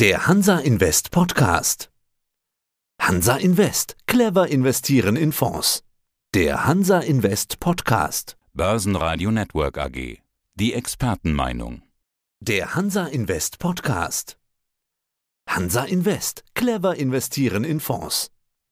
Der Hansa Invest Podcast. Hansa Invest. Clever investieren in Fonds. Der Hansa Invest Podcast. Börsenradio Network AG. Die Expertenmeinung. Der Hansa Invest Podcast. Hansa Invest. Clever investieren in Fonds.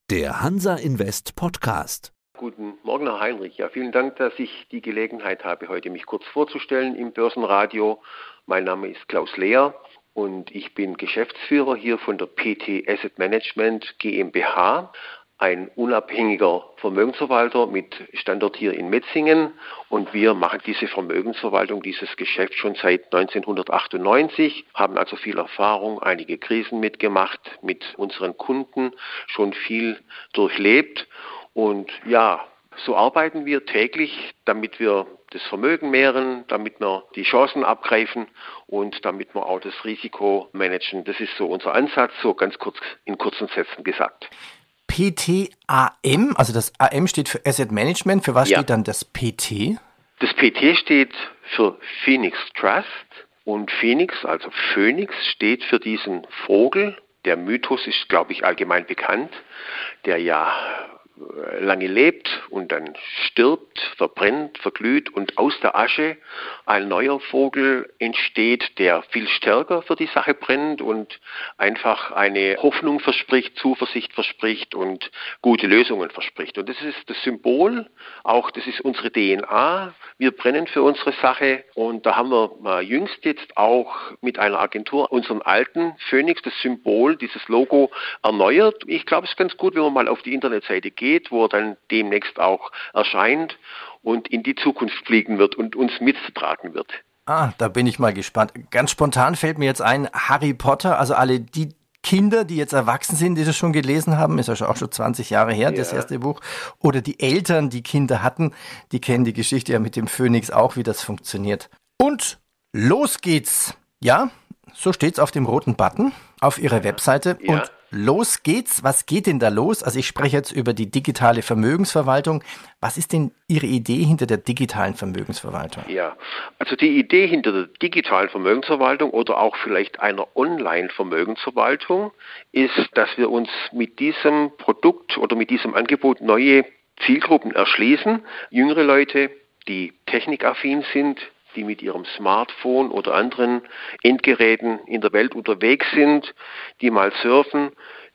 Der Hansa Invest Podcast. Guten Morgen, Herr Heinrich. Ja, vielen Dank, dass ich die Gelegenheit habe, heute mich kurz vorzustellen im Börsenradio. Mein Name ist Klaus Lehr und ich bin Geschäftsführer hier von der PT Asset Management GmbH, ein unabhängiger Vermögensverwalter mit Standort hier in Metzingen. Und wir machen diese Vermögensverwaltung, dieses Geschäft schon seit 1998, haben also viel Erfahrung, einige Krisen mitgemacht, mit unseren Kunden schon viel durchlebt. Und ja, so arbeiten wir täglich, damit wir das Vermögen mehren, damit wir die Chancen abgreifen und damit wir auch das Risiko managen. Das ist so unser Ansatz, so ganz kurz in kurzen Sätzen gesagt. PTAM, also das AM steht für Asset Management. Für was ja. steht dann das PT? Das PT steht für Phoenix Trust und Phoenix, also Phoenix, steht für diesen Vogel. Der Mythos ist, glaube ich, allgemein bekannt, der ja lange lebt und dann stirbt, verbrennt, verglüht und aus der Asche ein neuer Vogel entsteht, der viel stärker für die Sache brennt und einfach eine Hoffnung verspricht, Zuversicht verspricht und gute Lösungen verspricht. Und das ist das Symbol, auch das ist unsere DNA. Wir brennen für unsere Sache und da haben wir jüngst jetzt auch mit einer Agentur unseren alten Phoenix, das Symbol, dieses Logo erneuert. Ich glaube, es ist ganz gut, wenn man mal auf die Internetseite geht geht, wo er dann demnächst auch erscheint und in die Zukunft fliegen wird und uns mittragen wird. Ah, da bin ich mal gespannt. Ganz spontan fällt mir jetzt ein, Harry Potter, also alle die Kinder, die jetzt erwachsen sind, die das schon gelesen haben, ist ja auch schon 20 Jahre her, ja. das erste Buch, oder die Eltern, die Kinder hatten, die kennen die Geschichte ja mit dem Phönix auch, wie das funktioniert. Und los geht's. Ja, so steht's auf dem roten Button auf ihrer Webseite. Ja. Und Los geht's. Was geht denn da los? Also ich spreche jetzt über die digitale Vermögensverwaltung. Was ist denn Ihre Idee hinter der digitalen Vermögensverwaltung? Ja, also die Idee hinter der digitalen Vermögensverwaltung oder auch vielleicht einer Online-Vermögensverwaltung ist, dass wir uns mit diesem Produkt oder mit diesem Angebot neue Zielgruppen erschließen. Jüngere Leute, die technikaffin sind, die mit ihrem Smartphone oder anderen Endgeräten in der Welt unterwegs sind, die mal surfen,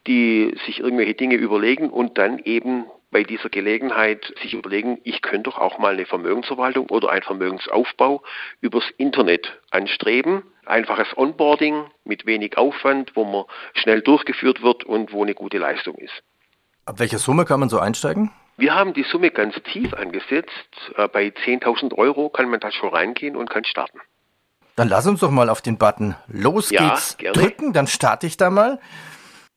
die sich irgendwelche Dinge überlegen und dann eben bei dieser Gelegenheit sich überlegen, ich könnte doch auch mal eine Vermögensverwaltung oder einen Vermögensaufbau übers Internet anstreben. Einfaches Onboarding mit wenig Aufwand, wo man schnell durchgeführt wird und wo eine gute Leistung ist. Ab welcher Summe kann man so einsteigen? Wir haben die Summe ganz tief angesetzt. Äh, bei 10.000 Euro kann man da schon reingehen und kann starten. Dann lass uns doch mal auf den Button Los ja, geht's gerne. drücken, dann starte ich da mal.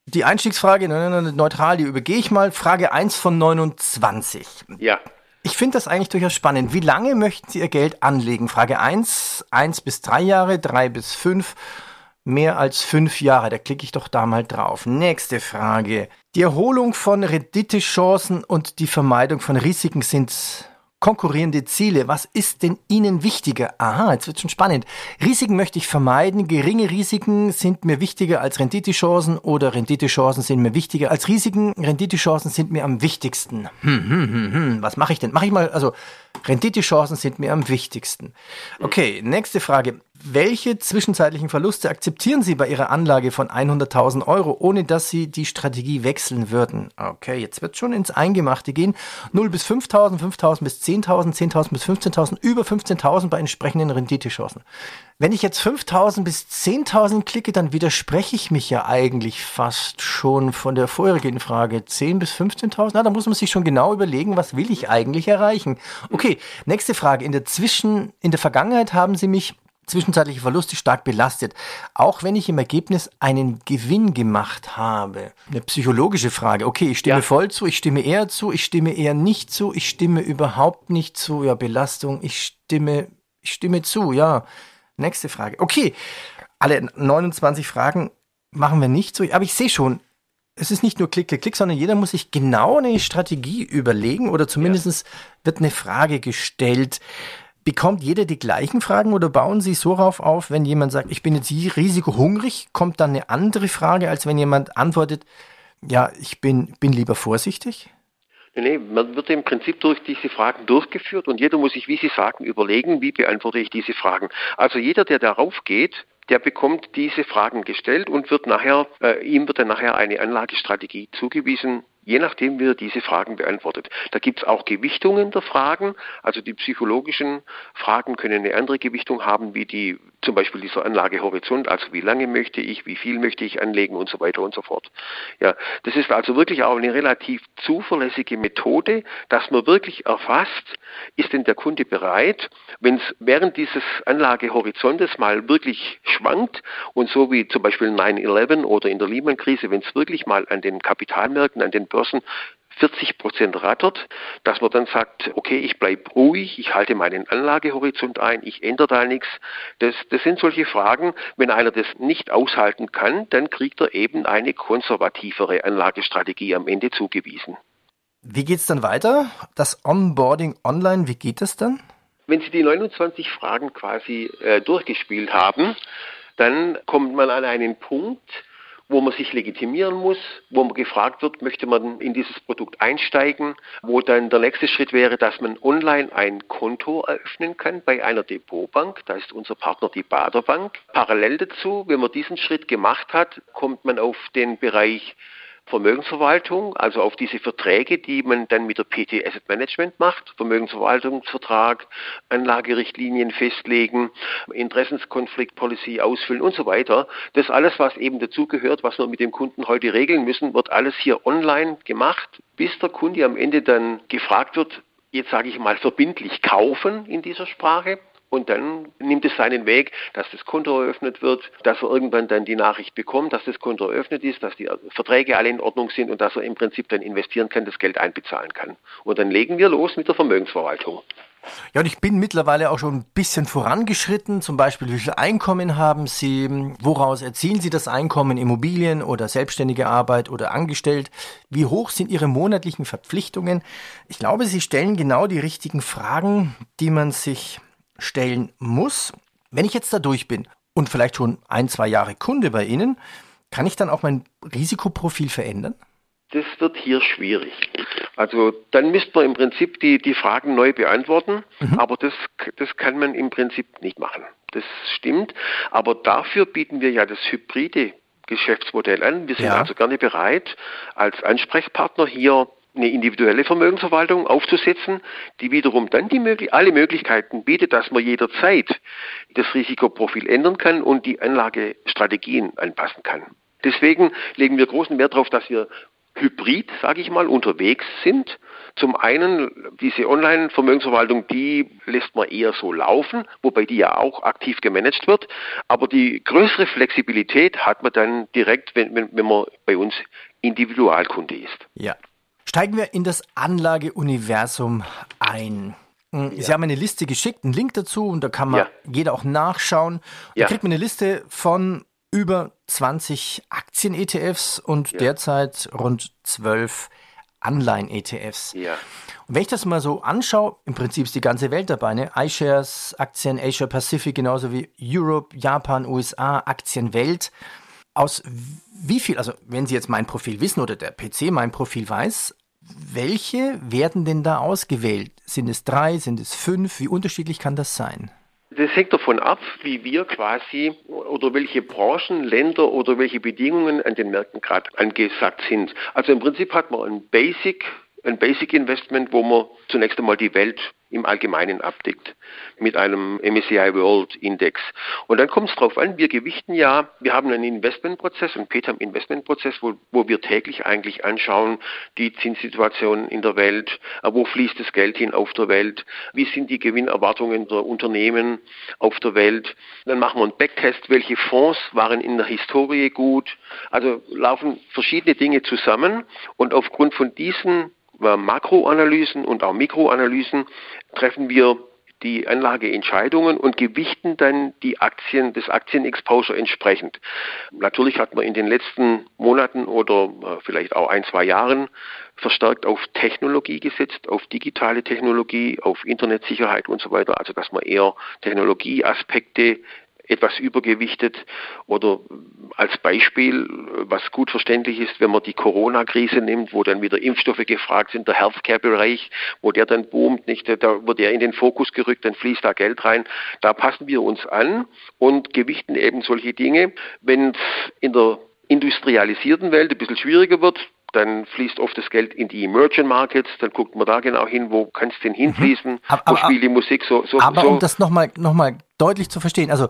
Die Einstiegsfrage, neutral, die übergehe ich mal. Frage 1 von 29. Ja. Ich finde das eigentlich durchaus spannend. Wie lange möchten Sie Ihr Geld anlegen? Frage 1, 1 bis 3 Jahre, 3 bis 5 mehr als fünf Jahre. Da klicke ich doch da mal drauf. Nächste Frage. Die Erholung von Renditechancen und die Vermeidung von Risiken sind konkurrierende Ziele. Was ist denn Ihnen wichtiger? Aha, jetzt wird schon spannend. Risiken möchte ich vermeiden. Geringe Risiken sind mir wichtiger als Renditechancen oder Renditechancen sind mir wichtiger als Risiken. Renditechancen sind mir am wichtigsten. Hm, hm, hm, hm. Was mache ich denn? Mache ich mal, also Renditechancen sind mir am wichtigsten. Okay, nächste Frage. Welche zwischenzeitlichen Verluste akzeptieren Sie bei Ihrer Anlage von 100.000 Euro, ohne dass Sie die Strategie wechseln würden? Okay, jetzt wird schon ins Eingemachte gehen. 0 bis 5.000, 5.000 bis 10.000, 10.000 bis 15.000, über 15.000 bei entsprechenden Renditechancen. Wenn ich jetzt 5.000 bis 10.000 klicke, dann widerspreche ich mich ja eigentlich fast schon von der vorherigen Frage. 10 bis 15.000? Na, da muss man sich schon genau überlegen, was will ich eigentlich erreichen? Okay, nächste Frage. In der Zwischen, in der Vergangenheit haben Sie mich zwischenzeitliche Verluste stark belastet, auch wenn ich im Ergebnis einen Gewinn gemacht habe. Eine psychologische Frage. Okay, ich stimme ja. voll zu, ich stimme eher zu, ich stimme eher nicht zu, ich stimme überhaupt nicht zu. Ja, Belastung, ich stimme, ich stimme zu, ja. Nächste Frage. Okay, alle 29 Fragen machen wir nicht so, aber ich sehe schon, es ist nicht nur Klick, Klick, Klick, sondern jeder muss sich genau eine Strategie überlegen oder zumindest ja. wird eine Frage gestellt Bekommt jeder die gleichen Fragen oder bauen Sie so rauf auf, wenn jemand sagt, ich bin jetzt risikohungrig, kommt dann eine andere Frage, als wenn jemand antwortet, ja, ich bin, bin lieber vorsichtig? Nee, man wird im Prinzip durch diese Fragen durchgeführt und jeder muss sich, wie Sie sagen, überlegen, wie beantworte ich diese Fragen. Also jeder, der darauf geht, der bekommt diese Fragen gestellt und wird nachher, äh, ihm wird dann nachher eine Anlagestrategie zugewiesen, je nachdem, wie er diese Fragen beantwortet. Da gibt es auch Gewichtungen der Fragen. Also die psychologischen Fragen können eine andere Gewichtung haben, wie die zum Beispiel dieser Anlagehorizont, also wie lange möchte ich, wie viel möchte ich anlegen und so weiter und so fort. Ja, das ist also wirklich auch eine relativ zuverlässige Methode, dass man wirklich erfasst, ist denn der Kunde bereit, wenn es während dieses Anlagehorizontes mal wirklich schwankt und so wie zum Beispiel 9-11 oder in der Lehman-Krise, wenn es wirklich mal an den Kapitalmärkten, an den Börsen 40 Prozent rattert, dass man dann sagt, okay, ich bleibe ruhig, ich halte meinen Anlagehorizont ein, ich ändere da nichts. Das, das sind solche Fragen, wenn einer das nicht aushalten kann, dann kriegt er eben eine konservativere Anlagestrategie am Ende zugewiesen. Wie geht es dann weiter? Das Onboarding online, wie geht das dann? Wenn Sie die 29 Fragen quasi äh, durchgespielt haben, dann kommt man an einen Punkt, wo man sich legitimieren muss, wo man gefragt wird, möchte man in dieses Produkt einsteigen, wo dann der nächste Schritt wäre, dass man online ein Konto eröffnen kann bei einer Depotbank. Da ist unser Partner die Baderbank. Parallel dazu, wenn man diesen Schritt gemacht hat, kommt man auf den Bereich Vermögensverwaltung, also auf diese Verträge, die man dann mit der PT Asset Management macht, Vermögensverwaltungsvertrag, Anlagerichtlinien festlegen, Interessenskonflikt Policy ausfüllen und so weiter. Das alles, was eben dazugehört, was wir mit dem Kunden heute regeln müssen, wird alles hier online gemacht, bis der Kunde am Ende dann gefragt wird, jetzt sage ich mal verbindlich kaufen in dieser Sprache. Und dann nimmt es seinen Weg, dass das Konto eröffnet wird, dass er irgendwann dann die Nachricht bekommt, dass das Konto eröffnet ist, dass die Verträge alle in Ordnung sind und dass er im Prinzip dann investieren kann, das Geld einbezahlen kann. Und dann legen wir los mit der Vermögensverwaltung. Ja, und ich bin mittlerweile auch schon ein bisschen vorangeschritten. Zum Beispiel, wie viel Einkommen haben Sie? Woraus erzielen Sie das Einkommen? Immobilien oder selbstständige Arbeit oder angestellt? Wie hoch sind Ihre monatlichen Verpflichtungen? Ich glaube, Sie stellen genau die richtigen Fragen, die man sich stellen muss. Wenn ich jetzt da durch bin und vielleicht schon ein, zwei Jahre Kunde bei Ihnen, kann ich dann auch mein Risikoprofil verändern? Das wird hier schwierig. Also dann müsste man im Prinzip die, die Fragen neu beantworten, mhm. aber das, das kann man im Prinzip nicht machen. Das stimmt. Aber dafür bieten wir ja das hybride Geschäftsmodell an. Wir sind ja. also gerne bereit, als Ansprechpartner hier eine individuelle Vermögensverwaltung aufzusetzen, die wiederum dann die möglich alle Möglichkeiten bietet, dass man jederzeit das Risikoprofil ändern kann und die Anlagestrategien anpassen kann. Deswegen legen wir großen Wert darauf, dass wir hybrid, sage ich mal, unterwegs sind. Zum einen diese Online-Vermögensverwaltung, die lässt man eher so laufen, wobei die ja auch aktiv gemanagt wird. Aber die größere Flexibilität hat man dann direkt, wenn, wenn, wenn man bei uns Individualkunde ist. Ja, Steigen wir in das Anlageuniversum ein. Hm, Sie ja. haben eine Liste geschickt, einen Link dazu und da kann man ja. jeder auch nachschauen. Da ja. kriegt man eine Liste von über 20 Aktien-ETFs und derzeit rund 12 Anleihen-ETFs. Und wenn ich das mal so anschaue, im Prinzip ist die ganze Welt dabei, ne? iShares, Aktien Asia Pacific, genauso wie Europe, Japan, USA, Aktienwelt. Aus wie viel, also wenn Sie jetzt mein Profil wissen oder der PC mein Profil weiß, welche werden denn da ausgewählt? Sind es drei, sind es fünf? Wie unterschiedlich kann das sein? Das hängt davon ab, wie wir quasi oder welche Branchen, Länder oder welche Bedingungen an den Märkten gerade angesagt sind. Also im Prinzip hat man ein Basic, ein Basic Investment, wo man zunächst einmal die Welt im Allgemeinen abdeckt mit einem MSCI World Index. Und dann kommt es darauf an, wir gewichten ja, wir haben einen Investmentprozess, einen PETAM Investmentprozess, wo, wo wir täglich eigentlich anschauen, die Zinssituation in der Welt, äh, wo fließt das Geld hin auf der Welt, wie sind die Gewinnerwartungen der Unternehmen auf der Welt. Dann machen wir einen Backtest, welche Fonds waren in der Historie gut. Also laufen verschiedene Dinge zusammen und aufgrund von diesen Makroanalysen und auch Mikroanalysen treffen wir die Anlageentscheidungen und gewichten dann die Aktien, das Aktienexposure entsprechend. Natürlich hat man in den letzten Monaten oder äh, vielleicht auch ein, zwei Jahren verstärkt auf Technologie gesetzt, auf digitale Technologie, auf Internetsicherheit und so weiter. Also dass man eher Technologieaspekte etwas übergewichtet oder als Beispiel, was gut verständlich ist, wenn man die Corona-Krise nimmt, wo dann wieder Impfstoffe gefragt sind, der Healthcare-Bereich, wo der dann boomt, nicht, da wird er in den Fokus gerückt, dann fließt da Geld rein. Da passen wir uns an und gewichten eben solche Dinge. Wenn es in der industrialisierten Welt ein bisschen schwieriger wird, dann fließt oft das Geld in die Emerging Markets, dann guckt man da genau hin, wo kann es denn hinfließen, mhm. aber, wo spielt die Musik so. so aber so. um das nochmal noch mal deutlich zu verstehen, also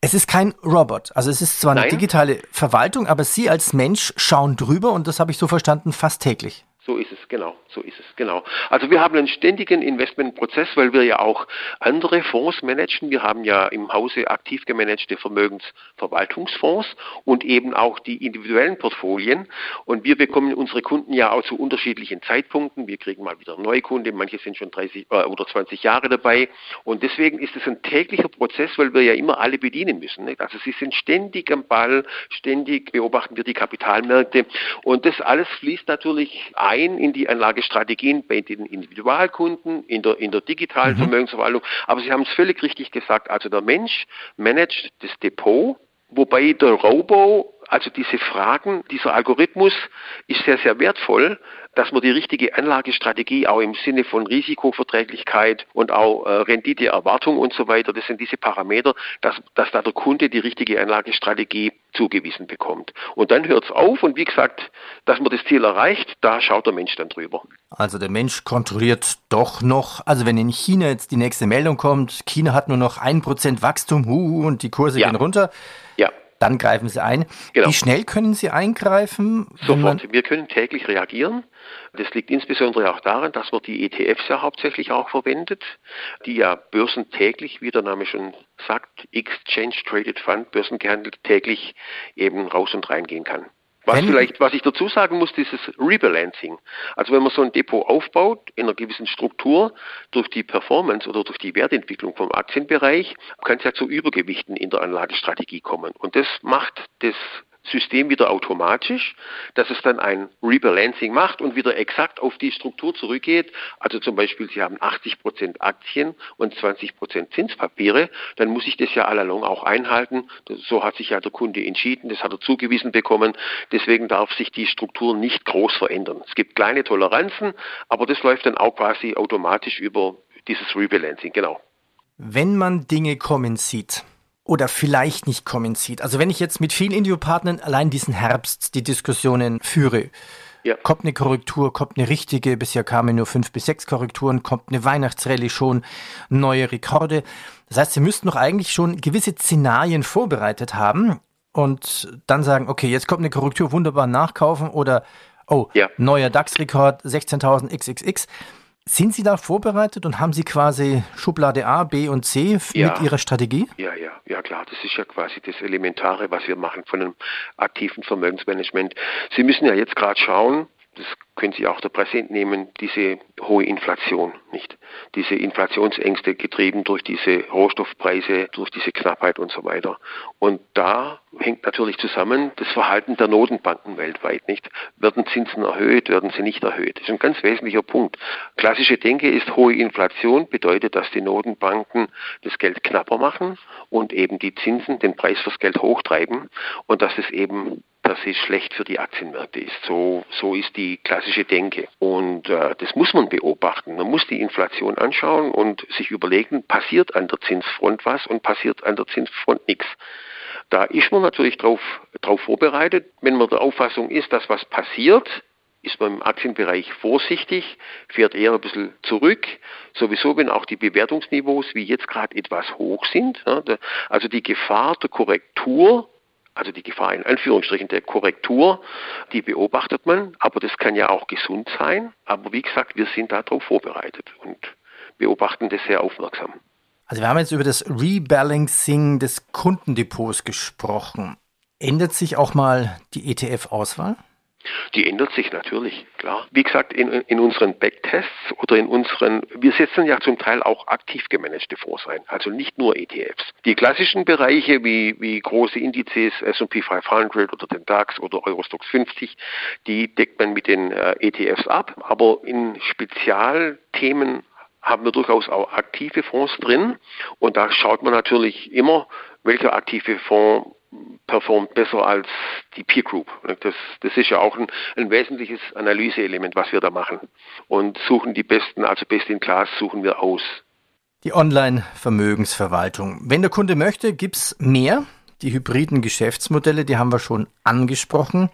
es ist kein Robot. Also es ist zwar eine Nein. digitale Verwaltung, aber Sie als Mensch schauen drüber und das habe ich so verstanden, fast täglich. So ist es, genau, so ist es, genau. Also wir haben einen ständigen Investmentprozess, weil wir ja auch andere Fonds managen. Wir haben ja im Hause aktiv gemanagte Vermögensverwaltungsfonds und eben auch die individuellen Portfolien. Und wir bekommen unsere Kunden ja auch zu unterschiedlichen Zeitpunkten. Wir kriegen mal wieder neue Kunden, manche sind schon 30 äh, oder 20 Jahre dabei. Und deswegen ist es ein täglicher Prozess, weil wir ja immer alle bedienen müssen. Nicht? Also sie sind ständig am Ball, ständig beobachten wir die Kapitalmärkte. Und das alles fließt natürlich ein in die Anlagestrategien bei den Individualkunden, in der, in der digitalen mhm. Vermögensverwaltung. Aber Sie haben es völlig richtig gesagt. Also der Mensch managt das Depot, wobei der Robo also diese Fragen, dieser Algorithmus ist sehr, sehr wertvoll, dass man die richtige Anlagestrategie auch im Sinne von Risikoverträglichkeit und auch äh, Renditeerwartung und so weiter, das sind diese Parameter, dass, dass da der Kunde die richtige Anlagestrategie zugewiesen bekommt. Und dann hört es auf und wie gesagt, dass man das Ziel erreicht, da schaut der Mensch dann drüber. Also der Mensch kontrolliert doch noch, also wenn in China jetzt die nächste Meldung kommt, China hat nur noch ein Prozent Wachstum hu, und die Kurse ja. gehen runter. Ja dann greifen Sie ein. Genau. Wie schnell können Sie eingreifen? Sofort. Wir können täglich reagieren. Das liegt insbesondere auch daran, dass man die ETFs ja hauptsächlich auch verwendet, die ja börsentäglich, wie der Name schon sagt, Exchange Traded Fund, börsengehandelt täglich eben raus und reingehen kann. Was wenn vielleicht, was ich dazu sagen muss, dieses Rebalancing. Also wenn man so ein Depot aufbaut in einer gewissen Struktur durch die Performance oder durch die Wertentwicklung vom Aktienbereich, kann es ja zu Übergewichten in der Anlagestrategie kommen. Und das macht das System wieder automatisch, dass es dann ein Rebalancing macht und wieder exakt auf die Struktur zurückgeht. Also zum Beispiel, Sie haben 80 Prozent Aktien und 20 Prozent Zinspapiere, dann muss ich das ja allalong auch einhalten. So hat sich ja der Kunde entschieden, das hat er zugewiesen bekommen. Deswegen darf sich die Struktur nicht groß verändern. Es gibt kleine Toleranzen, aber das läuft dann auch quasi automatisch über dieses Rebalancing, genau. Wenn man Dinge kommen sieht, oder vielleicht nicht kommen sieht. Also wenn ich jetzt mit vielen Indiopartnern allein diesen Herbst die Diskussionen führe, ja. kommt eine Korrektur, kommt eine richtige, bisher kamen nur fünf bis sechs Korrekturen, kommt eine Weihnachtsrallye schon, neue Rekorde. Das heißt, Sie müssten doch eigentlich schon gewisse Szenarien vorbereitet haben und dann sagen, okay, jetzt kommt eine Korrektur, wunderbar nachkaufen oder oh, ja. neuer DAX-Rekord, 16.000 XXX. Sind Sie da vorbereitet und haben Sie quasi Schublade A, B und C ja. mit Ihrer Strategie? Ja, ja, ja klar. Das ist ja quasi das Elementare, was wir machen von einem aktiven Vermögensmanagement. Sie müssen ja jetzt gerade schauen, das können Sie auch der Presse entnehmen, diese hohe Inflation, nicht? Diese Inflationsängste getrieben durch diese Rohstoffpreise, durch diese Knappheit und so weiter. Und da hängt natürlich zusammen das Verhalten der Notenbanken weltweit, nicht? Werden Zinsen erhöht, werden sie nicht erhöht? Das ist ein ganz wesentlicher Punkt. Klassische Denke ist, hohe Inflation bedeutet, dass die Notenbanken das Geld knapper machen und eben die Zinsen den Preis fürs Geld hochtreiben und dass es eben dass es schlecht für die Aktienmärkte ist. So, so ist die klassische Denke. Und äh, das muss man beobachten. Man muss die Inflation anschauen und sich überlegen, passiert an der Zinsfront was und passiert an der Zinsfront nichts. Da ist man natürlich darauf drauf vorbereitet. Wenn man der Auffassung ist, dass was passiert, ist man im Aktienbereich vorsichtig, fährt eher ein bisschen zurück. Sowieso, wenn auch die Bewertungsniveaus wie jetzt gerade etwas hoch sind. Also die Gefahr der Korrektur also die Gefahr in Anführungsstrichen der Korrektur, die beobachtet man, aber das kann ja auch gesund sein. Aber wie gesagt, wir sind darauf vorbereitet und beobachten das sehr aufmerksam. Also wir haben jetzt über das Rebalancing des Kundendepots gesprochen. Ändert sich auch mal die ETF-Auswahl? Die ändert sich natürlich, klar. Wie gesagt, in, in unseren Backtests oder in unseren, wir setzen ja zum Teil auch aktiv gemanagte Fonds ein, also nicht nur ETFs. Die klassischen Bereiche wie, wie große Indizes, S&P 500 oder den DAX oder Eurostox 50, die deckt man mit den äh, ETFs ab, aber in Spezialthemen haben wir durchaus auch aktive Fonds drin und da schaut man natürlich immer, welcher aktive Fonds performt besser als die Peer Group. Das, das ist ja auch ein, ein wesentliches Analyseelement, was wir da machen. Und suchen die besten, also best in class suchen wir aus. Die Online-Vermögensverwaltung. Wenn der Kunde möchte, gibt es mehr. Die hybriden Geschäftsmodelle, die haben wir schon angesprochen.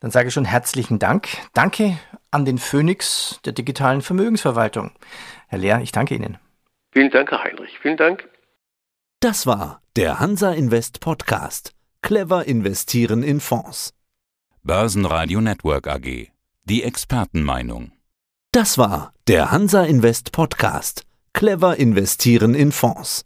Dann sage ich schon herzlichen Dank. Danke an den Phoenix der digitalen Vermögensverwaltung. Herr Lehr, ich danke Ihnen. Vielen Dank, Herr Heinrich. Vielen Dank. Das war der Hansa Invest Podcast. Clever investieren in Fonds. Börsenradio Network AG. Die Expertenmeinung. Das war der Hansa Invest Podcast. Clever investieren in Fonds.